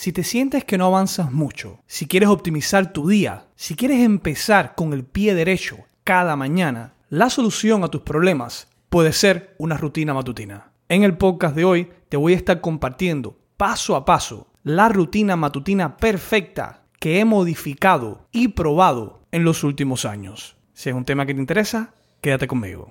Si te sientes que no avanzas mucho, si quieres optimizar tu día, si quieres empezar con el pie derecho cada mañana, la solución a tus problemas puede ser una rutina matutina. En el podcast de hoy te voy a estar compartiendo paso a paso la rutina matutina perfecta que he modificado y probado en los últimos años. Si es un tema que te interesa, quédate conmigo.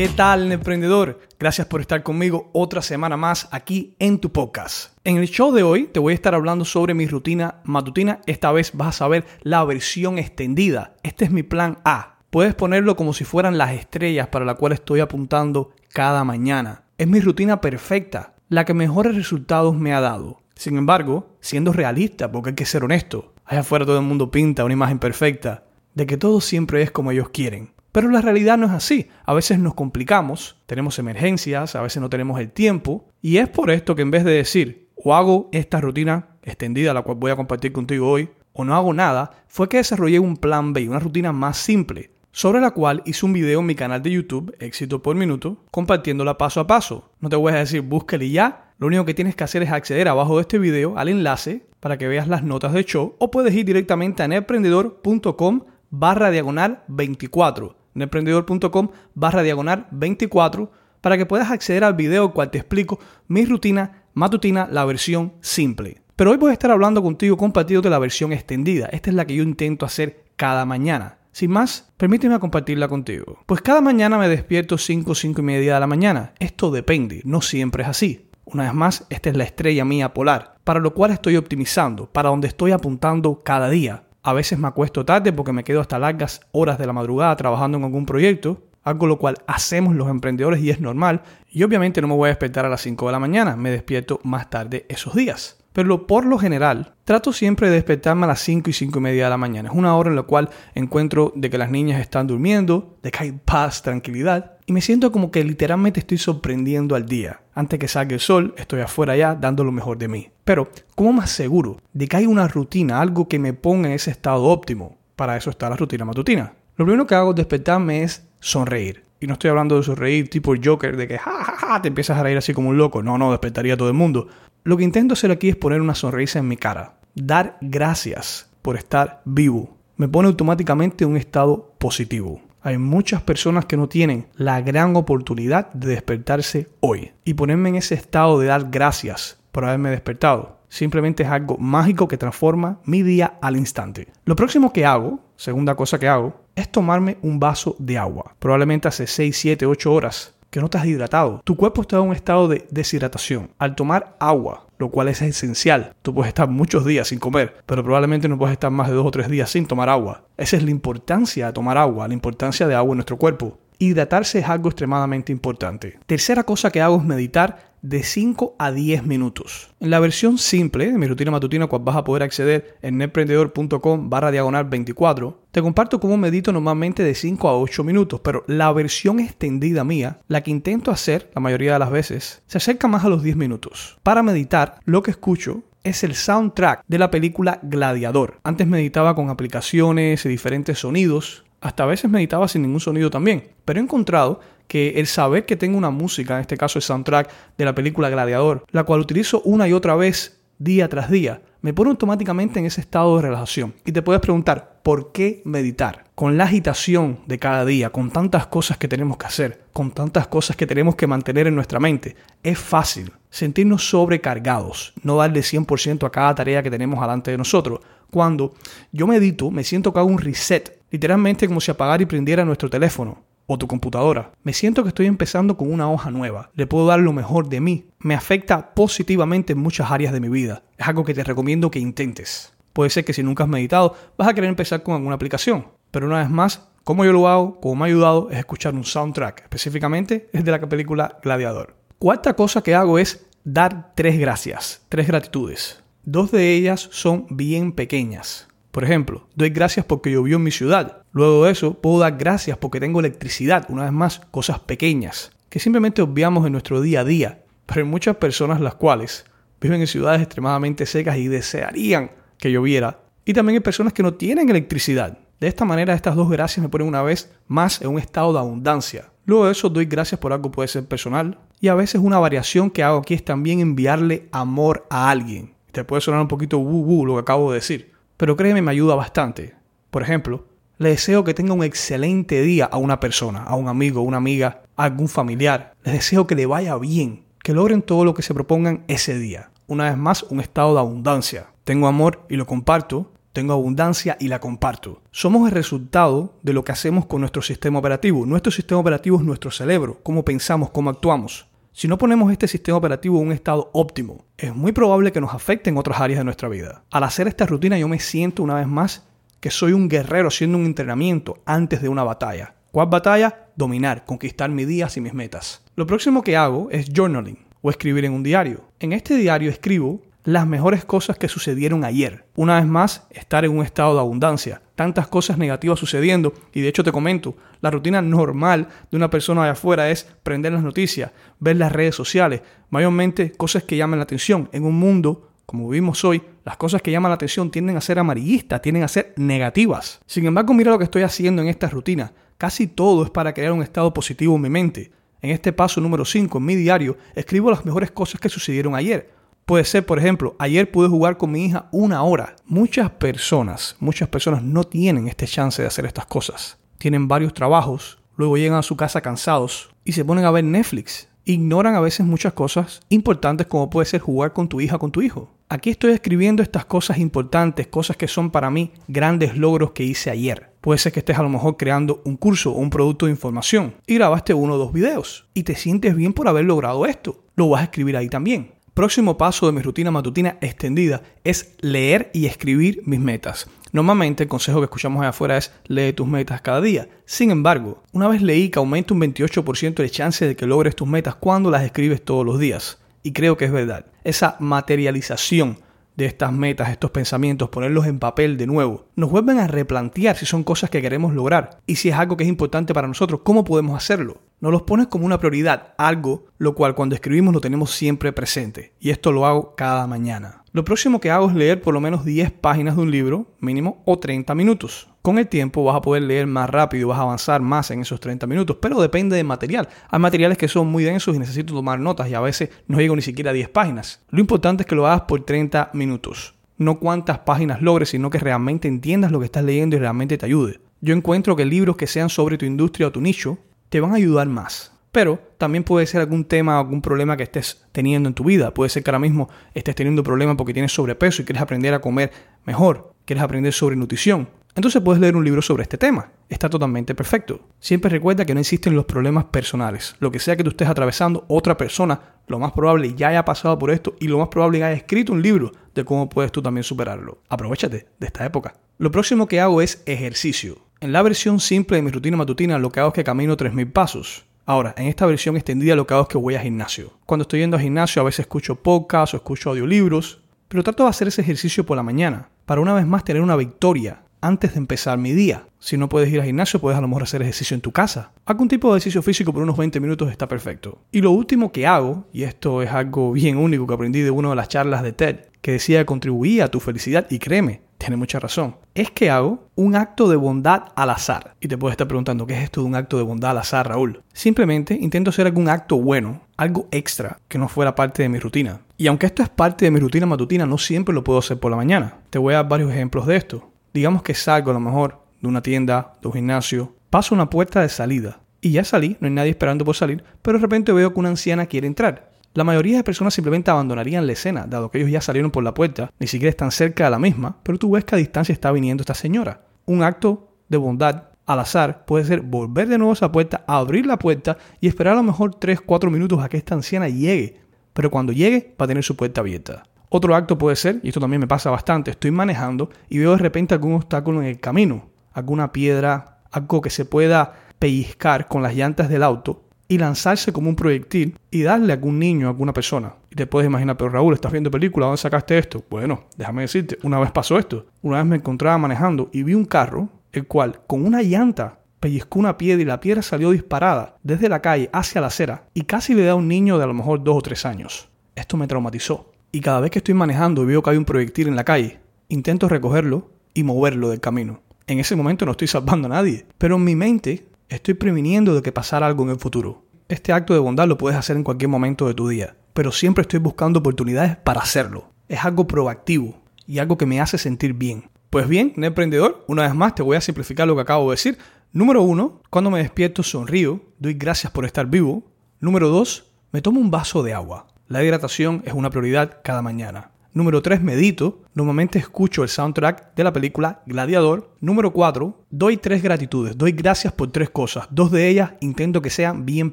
¿Qué tal, emprendedor? Gracias por estar conmigo otra semana más aquí en tu podcast. En el show de hoy te voy a estar hablando sobre mi rutina matutina. Esta vez vas a saber la versión extendida. Este es mi plan A. Puedes ponerlo como si fueran las estrellas para la cual estoy apuntando cada mañana. Es mi rutina perfecta, la que mejores resultados me ha dado. Sin embargo, siendo realista, porque hay que ser honesto, allá afuera todo el mundo pinta una imagen perfecta de que todo siempre es como ellos quieren. Pero la realidad no es así. A veces nos complicamos, tenemos emergencias, a veces no tenemos el tiempo. Y es por esto que en vez de decir, o hago esta rutina extendida, la cual voy a compartir contigo hoy, o no hago nada, fue que desarrollé un plan B, una rutina más simple, sobre la cual hice un video en mi canal de YouTube, Éxito por Minuto, compartiéndola paso a paso. No te voy a decir búsquele ya, lo único que tienes que hacer es acceder abajo de este video al enlace para que veas las notas de show o puedes ir directamente a emprendedor.com barra diagonal 24 emprendedor.com barra diagonal 24 para que puedas acceder al video cual te explico mi rutina matutina, la versión simple. Pero hoy voy a estar hablando contigo compartiendo de la versión extendida. Esta es la que yo intento hacer cada mañana. Sin más, permíteme compartirla contigo. Pues cada mañana me despierto 5 o 5 y media de la mañana. Esto depende, no siempre es así. Una vez más, esta es la estrella mía polar, para lo cual estoy optimizando, para donde estoy apuntando cada día. A veces me acuesto tarde porque me quedo hasta largas horas de la madrugada trabajando en algún proyecto, algo lo cual hacemos los emprendedores y es normal. Y obviamente no me voy a despertar a las 5 de la mañana, me despierto más tarde esos días. Pero por lo general, trato siempre de despertarme a las 5 y 5 y media de la mañana. Es una hora en la cual encuentro de que las niñas están durmiendo, de que hay paz, tranquilidad. Y me siento como que literalmente estoy sorprendiendo al día. Antes que salga el sol, estoy afuera ya dando lo mejor de mí. Pero, ¿cómo más seguro de que hay una rutina, algo que me ponga en ese estado óptimo? Para eso está la rutina matutina. Lo primero que hago al despertarme es sonreír. Y no estoy hablando de sonreír tipo Joker, de que ja, ja, ja, te empiezas a reír así como un loco. No, no, despertaría a todo el mundo. Lo que intento hacer aquí es poner una sonrisa en mi cara. Dar gracias por estar vivo. Me pone automáticamente en un estado positivo. Hay muchas personas que no tienen la gran oportunidad de despertarse hoy y ponerme en ese estado de dar gracias por haberme despertado. Simplemente es algo mágico que transforma mi día al instante. Lo próximo que hago, segunda cosa que hago, es tomarme un vaso de agua. Probablemente hace 6, 7, 8 horas que no estás hidratado. Tu cuerpo está en un estado de deshidratación. Al tomar agua, lo cual es esencial, tú puedes estar muchos días sin comer, pero probablemente no puedes estar más de dos o tres días sin tomar agua. Esa es la importancia de tomar agua, la importancia de agua en nuestro cuerpo. Hidratarse es algo extremadamente importante. Tercera cosa que hago es meditar de 5 a 10 minutos. En la versión simple de mi rutina matutina, cual vas a poder acceder en netprendedor.com barra diagonal 24, te comparto cómo medito normalmente de 5 a 8 minutos, pero la versión extendida mía, la que intento hacer la mayoría de las veces, se acerca más a los 10 minutos. Para meditar, lo que escucho es el soundtrack de la película Gladiador. Antes meditaba con aplicaciones y diferentes sonidos, hasta a veces meditaba sin ningún sonido también, pero he encontrado que el saber que tengo una música, en este caso el soundtrack de la película Gladiador, la cual utilizo una y otra vez día tras día, me pone automáticamente en ese estado de relajación. Y te puedes preguntar, ¿por qué meditar? Con la agitación de cada día, con tantas cosas que tenemos que hacer, con tantas cosas que tenemos que mantener en nuestra mente, es fácil sentirnos sobrecargados, no darle 100% a cada tarea que tenemos delante de nosotros. Cuando yo medito, me siento que hago un reset Literalmente como si apagara y prendiera nuestro teléfono o tu computadora. Me siento que estoy empezando con una hoja nueva. Le puedo dar lo mejor de mí. Me afecta positivamente en muchas áreas de mi vida. Es algo que te recomiendo que intentes. Puede ser que si nunca has meditado, vas a querer empezar con alguna aplicación. Pero una vez más, Como yo lo hago, como me ha ayudado, es escuchar un soundtrack, específicamente es de la película Gladiador. Cuarta cosa que hago es dar tres gracias, tres gratitudes. Dos de ellas son bien pequeñas. Por ejemplo, doy gracias porque llovió en mi ciudad. Luego de eso, puedo dar gracias porque tengo electricidad. Una vez más, cosas pequeñas que simplemente obviamos en nuestro día a día. Pero hay muchas personas las cuales viven en ciudades extremadamente secas y desearían que lloviera. Y también hay personas que no tienen electricidad. De esta manera, estas dos gracias me ponen una vez más en un estado de abundancia. Luego de eso, doy gracias por algo puede ser personal. Y a veces una variación que hago aquí es también enviarle amor a alguien. Te puede sonar un poquito woo lo que acabo de decir. Pero créeme, me ayuda bastante. Por ejemplo, le deseo que tenga un excelente día a una persona, a un amigo, una amiga, a algún familiar. Les deseo que le vaya bien, que logren todo lo que se propongan ese día. Una vez más, un estado de abundancia. Tengo amor y lo comparto tengo abundancia y la comparto. Somos el resultado de lo que hacemos con nuestro sistema operativo. Nuestro sistema operativo es nuestro cerebro, cómo pensamos, cómo actuamos. Si no ponemos este sistema operativo en un estado óptimo, es muy probable que nos afecte en otras áreas de nuestra vida. Al hacer esta rutina yo me siento una vez más que soy un guerrero haciendo un entrenamiento antes de una batalla. ¿Cuál batalla? Dominar, conquistar mis días y mis metas. Lo próximo que hago es journaling o escribir en un diario. En este diario escribo las mejores cosas que sucedieron ayer. Una vez más, estar en un estado de abundancia. Tantas cosas negativas sucediendo. Y de hecho te comento, la rutina normal de una persona de afuera es prender las noticias, ver las redes sociales, mayormente cosas que llaman la atención. En un mundo como vivimos hoy, las cosas que llaman la atención tienden a ser amarillistas, tienden a ser negativas. Sin embargo, mira lo que estoy haciendo en esta rutina. Casi todo es para crear un estado positivo en mi mente. En este paso número 5, en mi diario, escribo las mejores cosas que sucedieron ayer Puede ser, por ejemplo, ayer pude jugar con mi hija una hora. Muchas personas, muchas personas no tienen este chance de hacer estas cosas. Tienen varios trabajos, luego llegan a su casa cansados y se ponen a ver Netflix. Ignoran a veces muchas cosas importantes como puede ser jugar con tu hija, con tu hijo. Aquí estoy escribiendo estas cosas importantes, cosas que son para mí grandes logros que hice ayer. Puede ser que estés a lo mejor creando un curso o un producto de información y grabaste uno o dos videos y te sientes bien por haber logrado esto. Lo vas a escribir ahí también. Próximo paso de mi rutina matutina extendida es leer y escribir mis metas. Normalmente el consejo que escuchamos allá afuera es lee tus metas cada día. Sin embargo, una vez leí que aumenta un 28% de chance de que logres tus metas cuando las escribes todos los días. Y creo que es verdad. Esa materialización de estas metas, estos pensamientos, ponerlos en papel de nuevo, nos vuelven a replantear si son cosas que queremos lograr y si es algo que es importante para nosotros, cómo podemos hacerlo. Nos los pones como una prioridad, algo lo cual cuando escribimos lo tenemos siempre presente. Y esto lo hago cada mañana. Lo próximo que hago es leer por lo menos 10 páginas de un libro, mínimo, o 30 minutos. Con el tiempo vas a poder leer más rápido, vas a avanzar más en esos 30 minutos, pero depende del material. Hay materiales que son muy densos y necesito tomar notas y a veces no llego ni siquiera a 10 páginas. Lo importante es que lo hagas por 30 minutos. No cuántas páginas logres, sino que realmente entiendas lo que estás leyendo y realmente te ayude. Yo encuentro que libros que sean sobre tu industria o tu nicho te van a ayudar más. Pero también puede ser algún tema algún problema que estés teniendo en tu vida. Puede ser que ahora mismo estés teniendo problemas porque tienes sobrepeso y quieres aprender a comer mejor. Quieres aprender sobre nutrición. Entonces puedes leer un libro sobre este tema. Está totalmente perfecto. Siempre recuerda que no existen los problemas personales. Lo que sea que tú estés atravesando, otra persona, lo más probable ya haya pasado por esto y lo más probable haya escrito un libro de cómo puedes tú también superarlo. Aprovechate de esta época. Lo próximo que hago es ejercicio. En la versión simple de mi rutina matutina lo que hago es que camino 3.000 pasos. Ahora, en esta versión extendida lo que hago es que voy a gimnasio. Cuando estoy yendo al gimnasio a veces escucho podcasts o escucho audiolibros, pero trato de hacer ese ejercicio por la mañana, para una vez más tener una victoria antes de empezar mi día. Si no puedes ir al gimnasio, puedes a lo mejor hacer ejercicio en tu casa. Algún tipo de ejercicio físico por unos 20 minutos está perfecto. Y lo último que hago, y esto es algo bien único que aprendí de una de las charlas de TED, que decía que contribuía a tu felicidad, y créeme, tiene mucha razón. Es que hago un acto de bondad al azar. Y te puedes estar preguntando, ¿qué es esto de un acto de bondad al azar, Raúl? Simplemente intento hacer algún acto bueno, algo extra, que no fuera parte de mi rutina. Y aunque esto es parte de mi rutina matutina, no siempre lo puedo hacer por la mañana. Te voy a dar varios ejemplos de esto. Digamos que salgo a lo mejor de una tienda, de un gimnasio, paso una puerta de salida. Y ya salí, no hay nadie esperando por salir, pero de repente veo que una anciana quiere entrar. La mayoría de personas simplemente abandonarían la escena, dado que ellos ya salieron por la puerta, ni siquiera están cerca de la misma, pero tú ves que a distancia está viniendo esta señora. Un acto de bondad al azar puede ser volver de nuevo a esa puerta, abrir la puerta y esperar a lo mejor 3-4 minutos a que esta anciana llegue. Pero cuando llegue va a tener su puerta abierta. Otro acto puede ser, y esto también me pasa bastante, estoy manejando y veo de repente algún obstáculo en el camino, alguna piedra, algo que se pueda pellizcar con las llantas del auto y lanzarse como un proyectil y darle a algún niño, a alguna persona. Y te puedes imaginar, pero Raúl, estás viendo película, ¿dónde sacaste esto? Bueno, déjame decirte, una vez pasó esto. Una vez me encontraba manejando y vi un carro, el cual con una llanta pellizcó una piedra y la piedra salió disparada desde la calle hacia la acera y casi le da a un niño de a lo mejor dos o tres años. Esto me traumatizó. Y cada vez que estoy manejando y veo que hay un proyectil en la calle, intento recogerlo y moverlo del camino. En ese momento no estoy salvando a nadie, pero en mi mente estoy previniendo de que pasara algo en el futuro. Este acto de bondad lo puedes hacer en cualquier momento de tu día, pero siempre estoy buscando oportunidades para hacerlo. Es algo proactivo y algo que me hace sentir bien. Pues bien, en emprendedor, una vez más te voy a simplificar lo que acabo de decir. Número uno, cuando me despierto sonrío, doy gracias por estar vivo. Número dos, me tomo un vaso de agua. La hidratación es una prioridad cada mañana. Número 3, medito. Normalmente escucho el soundtrack de la película Gladiador. Número 4, doy tres gratitudes. Doy gracias por tres cosas. Dos de ellas intento que sean bien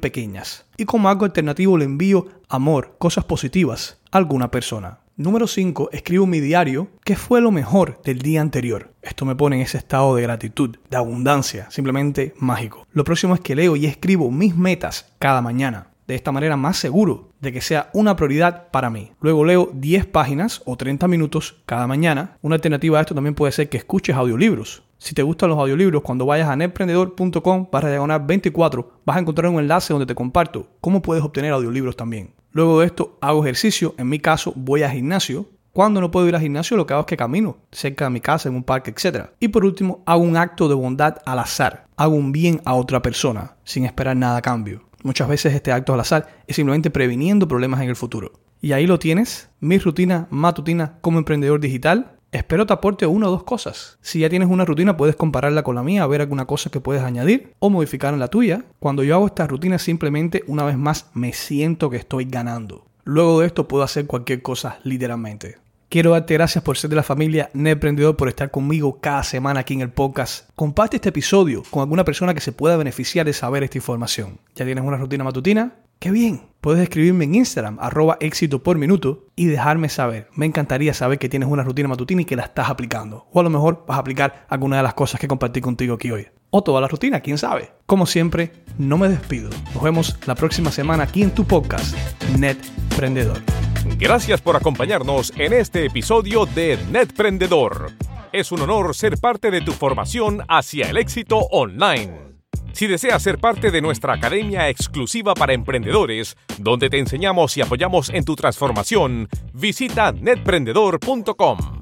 pequeñas. Y como algo alternativo le envío amor, cosas positivas a alguna persona. Número 5, escribo mi diario qué fue lo mejor del día anterior. Esto me pone en ese estado de gratitud, de abundancia, simplemente mágico. Lo próximo es que leo y escribo mis metas cada mañana de esta manera más seguro de que sea una prioridad para mí. Luego leo 10 páginas o 30 minutos cada mañana. Una alternativa a esto también puede ser que escuches audiolibros. Si te gustan los audiolibros, cuando vayas a netprendedor.com para diagonal 24 vas a encontrar un enlace donde te comparto cómo puedes obtener audiolibros también. Luego de esto hago ejercicio, en mi caso voy al gimnasio. Cuando no puedo ir al gimnasio, lo que hago es que camino cerca de mi casa, en un parque, etc. Y por último, hago un acto de bondad al azar. Hago un bien a otra persona, sin esperar nada a cambio. Muchas veces este acto al azar es simplemente previniendo problemas en el futuro. Y ahí lo tienes, mi rutina matutina como emprendedor digital. Espero te aporte una o dos cosas. Si ya tienes una rutina, puedes compararla con la mía, a ver alguna cosa que puedes añadir o modificar en la tuya. Cuando yo hago esta rutina, simplemente una vez más me siento que estoy ganando. Luego de esto puedo hacer cualquier cosa literalmente. Quiero darte gracias por ser de la familia Emprendedor, por estar conmigo cada semana aquí en el podcast. Comparte este episodio con alguna persona que se pueda beneficiar de saber esta información. ¿Ya tienes una rutina matutina? ¡Qué bien! Puedes escribirme en Instagram, arroba éxito por minuto, y dejarme saber. Me encantaría saber que tienes una rutina matutina y que la estás aplicando. O a lo mejor vas a aplicar alguna de las cosas que compartí contigo aquí hoy. O toda la rutina, quién sabe. Como siempre, no me despido. Nos vemos la próxima semana aquí en tu podcast, Net Emprendedor. Gracias por acompañarnos en este episodio de Netprendedor. Es un honor ser parte de tu formación hacia el éxito online. Si deseas ser parte de nuestra academia exclusiva para emprendedores, donde te enseñamos y apoyamos en tu transformación, visita netprendedor.com.